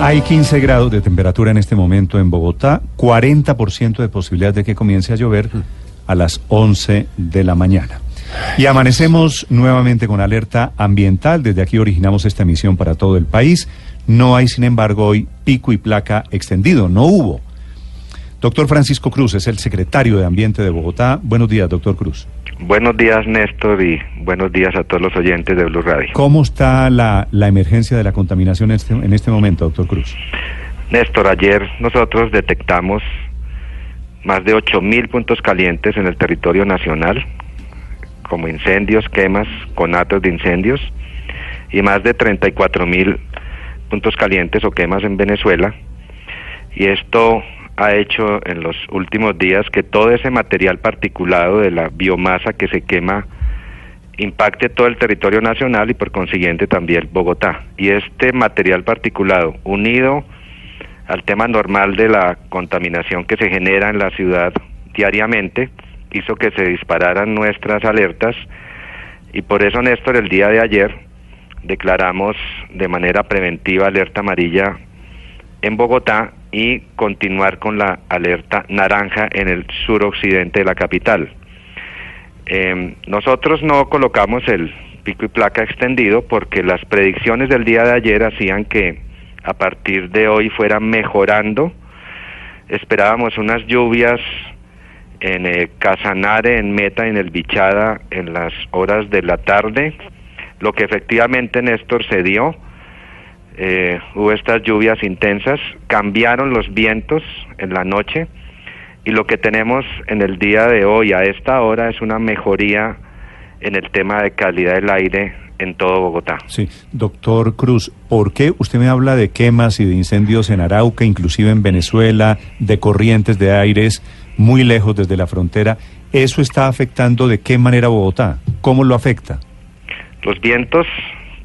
Hay 15 grados de temperatura en este momento en Bogotá, 40% de posibilidad de que comience a llover a las 11 de la mañana. Y amanecemos nuevamente con alerta ambiental. Desde aquí originamos esta emisión para todo el país. No hay, sin embargo, hoy pico y placa extendido. No hubo. Doctor Francisco Cruz es el secretario de Ambiente de Bogotá. Buenos días, doctor Cruz. Buenos días, Néstor, y buenos días a todos los oyentes de Blue Radio. ¿Cómo está la, la emergencia de la contaminación en este, en este momento, doctor Cruz? Néstor, ayer nosotros detectamos más de 8.000 puntos calientes en el territorio nacional, como incendios, quemas, conatos de incendios, y más de 34.000 puntos calientes o quemas en Venezuela. Y esto ha hecho en los últimos días que todo ese material particulado de la biomasa que se quema impacte todo el territorio nacional y por consiguiente también Bogotá. Y este material particulado, unido al tema normal de la contaminación que se genera en la ciudad diariamente, hizo que se dispararan nuestras alertas y por eso, Néstor, el día de ayer declaramos de manera preventiva alerta amarilla en Bogotá y continuar con la alerta naranja en el suroccidente de la capital. Eh, nosotros no colocamos el pico y placa extendido porque las predicciones del día de ayer hacían que a partir de hoy fuera mejorando. Esperábamos unas lluvias en el Casanare, en Meta, en el Bichada, en las horas de la tarde, lo que efectivamente Néstor se dio eh, hubo estas lluvias intensas, cambiaron los vientos en la noche y lo que tenemos en el día de hoy a esta hora es una mejoría en el tema de calidad del aire en todo Bogotá. Sí, doctor Cruz, ¿por qué usted me habla de quemas y de incendios en Arauca, inclusive en Venezuela, de corrientes de aires muy lejos desde la frontera? ¿Eso está afectando de qué manera Bogotá? ¿Cómo lo afecta? Los vientos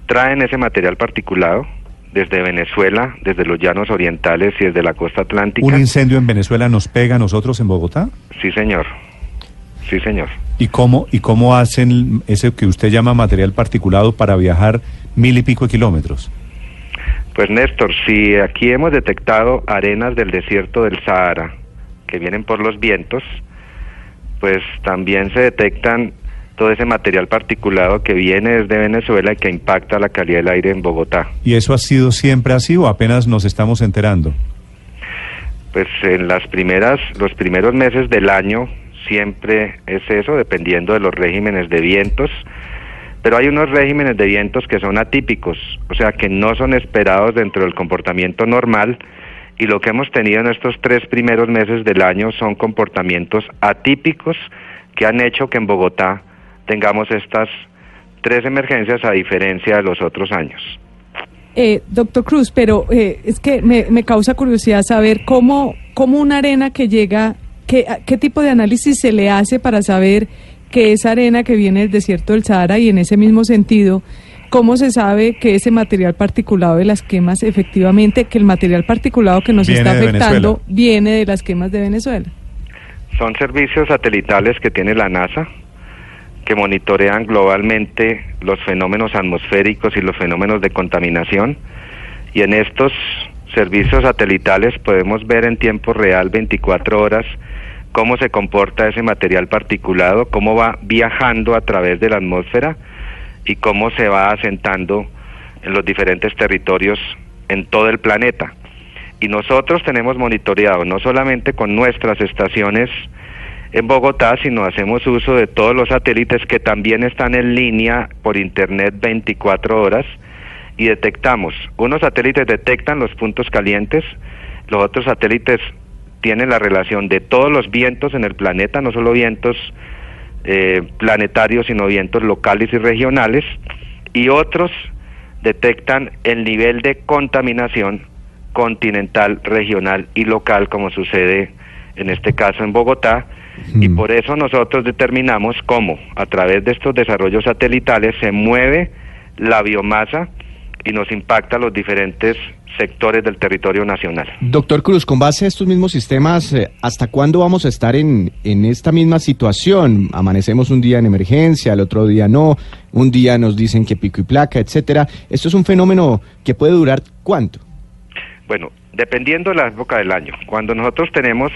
traen ese material particulado, desde Venezuela, desde los llanos orientales y desde la costa atlántica. ¿Un incendio en Venezuela nos pega a nosotros en Bogotá? Sí, señor. Sí, señor. ¿Y cómo, ¿Y cómo hacen ese que usted llama material particulado para viajar mil y pico de kilómetros? Pues Néstor, si aquí hemos detectado arenas del desierto del Sahara que vienen por los vientos, pues también se detectan todo ese material particulado que viene desde Venezuela y que impacta la calidad del aire en Bogotá. ¿Y eso ha sido siempre así o apenas nos estamos enterando? Pues en las primeras, los primeros meses del año siempre es eso, dependiendo de los regímenes de vientos, pero hay unos regímenes de vientos que son atípicos, o sea, que no son esperados dentro del comportamiento normal, y lo que hemos tenido en estos tres primeros meses del año son comportamientos atípicos que han hecho que en Bogotá tengamos estas tres emergencias a diferencia de los otros años. Eh, doctor Cruz, pero eh, es que me, me, causa curiosidad saber cómo, cómo una arena que llega, qué, qué tipo de análisis se le hace para saber que esa arena que viene del desierto del Sahara y en ese mismo sentido, ¿cómo se sabe que ese material particulado de las quemas, efectivamente, que el material particulado que nos Viene está afectando viene de las quemas de Venezuela? Son servicios satelitales que tiene la NASA que monitorean globalmente los fenómenos atmosféricos y los fenómenos de contaminación y en estos servicios satelitales podemos ver en tiempo real 24 horas cómo se comporta ese material particulado, cómo va viajando a través de la atmósfera y cómo se va asentando en los diferentes territorios en todo el planeta. Y nosotros tenemos monitoreado no solamente con nuestras estaciones en Bogotá, sino hacemos uso de todos los satélites que también están en línea por internet 24 horas y detectamos. Unos satélites detectan los puntos calientes, los otros satélites tienen la relación de todos los vientos en el planeta, no solo vientos eh, planetarios, sino vientos locales y regionales, y otros detectan el nivel de contaminación continental, regional y local, como sucede en este caso en Bogotá, y por eso nosotros determinamos cómo a través de estos desarrollos satelitales se mueve la biomasa y nos impacta los diferentes sectores del territorio nacional. Doctor Cruz, con base a estos mismos sistemas, eh, ¿hasta cuándo vamos a estar en, en esta misma situación? Amanecemos un día en emergencia, el otro día no, un día nos dicen que pico y placa, etcétera. ¿Esto es un fenómeno que puede durar cuánto? Bueno, dependiendo de la época del año, cuando nosotros tenemos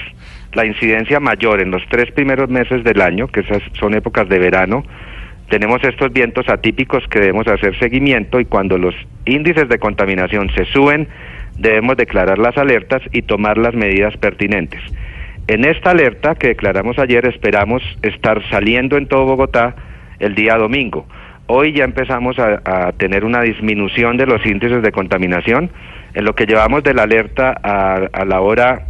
la incidencia mayor en los tres primeros meses del año, que esas son épocas de verano, tenemos estos vientos atípicos que debemos hacer seguimiento y cuando los índices de contaminación se suben, debemos declarar las alertas y tomar las medidas pertinentes. En esta alerta que declaramos ayer esperamos estar saliendo en todo Bogotá el día domingo. Hoy ya empezamos a, a tener una disminución de los índices de contaminación. En lo que llevamos de la alerta a, a la hora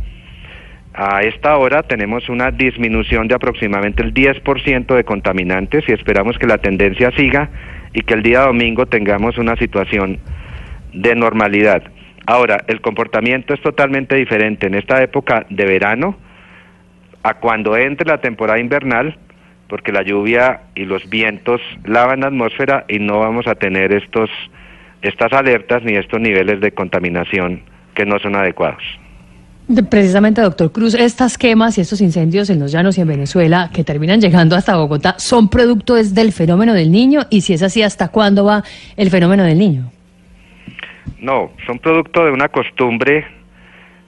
a esta hora tenemos una disminución de aproximadamente el 10% de contaminantes y esperamos que la tendencia siga y que el día domingo tengamos una situación de normalidad. Ahora, el comportamiento es totalmente diferente en esta época de verano a cuando entre la temporada invernal, porque la lluvia y los vientos lavan la atmósfera y no vamos a tener estos estas alertas ni estos niveles de contaminación que no son adecuados. Precisamente, doctor Cruz, estas quemas y estos incendios en los llanos y en Venezuela que terminan llegando hasta Bogotá son producto del fenómeno del niño y si es así, ¿hasta cuándo va el fenómeno del niño? No, son producto de una costumbre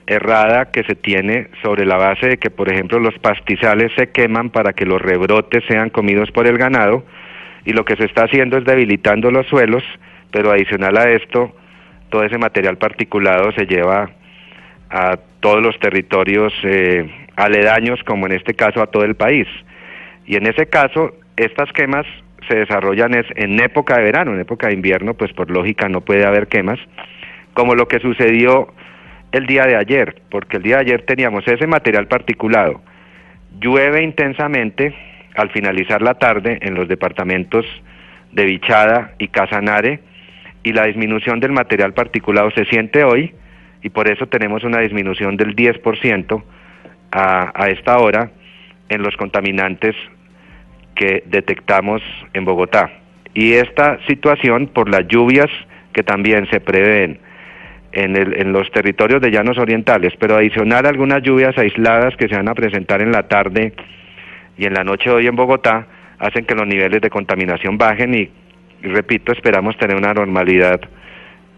errada que se tiene sobre la base de que, por ejemplo, los pastizales se queman para que los rebrotes sean comidos por el ganado y lo que se está haciendo es debilitando los suelos, pero adicional a esto, todo ese material particulado se lleva a todos los territorios eh, aledaños, como en este caso a todo el país. Y en ese caso, estas quemas se desarrollan es en época de verano, en época de invierno, pues por lógica no puede haber quemas, como lo que sucedió el día de ayer, porque el día de ayer teníamos ese material particulado. Llueve intensamente al finalizar la tarde en los departamentos de Vichada y Casanare y la disminución del material particulado se siente hoy y por eso tenemos una disminución del 10% a, a esta hora en los contaminantes que detectamos en Bogotá. Y esta situación por las lluvias que también se prevén en, el, en los territorios de llanos orientales, pero adicional algunas lluvias aisladas que se van a presentar en la tarde y en la noche hoy en Bogotá, hacen que los niveles de contaminación bajen y, y repito, esperamos tener una normalidad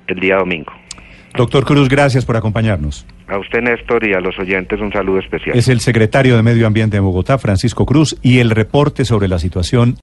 el día domingo. Doctor Cruz, gracias por acompañarnos. A usted, Néstor, y a los oyentes un saludo especial. Es el secretario de Medio Ambiente de Bogotá, Francisco Cruz, y el reporte sobre la situación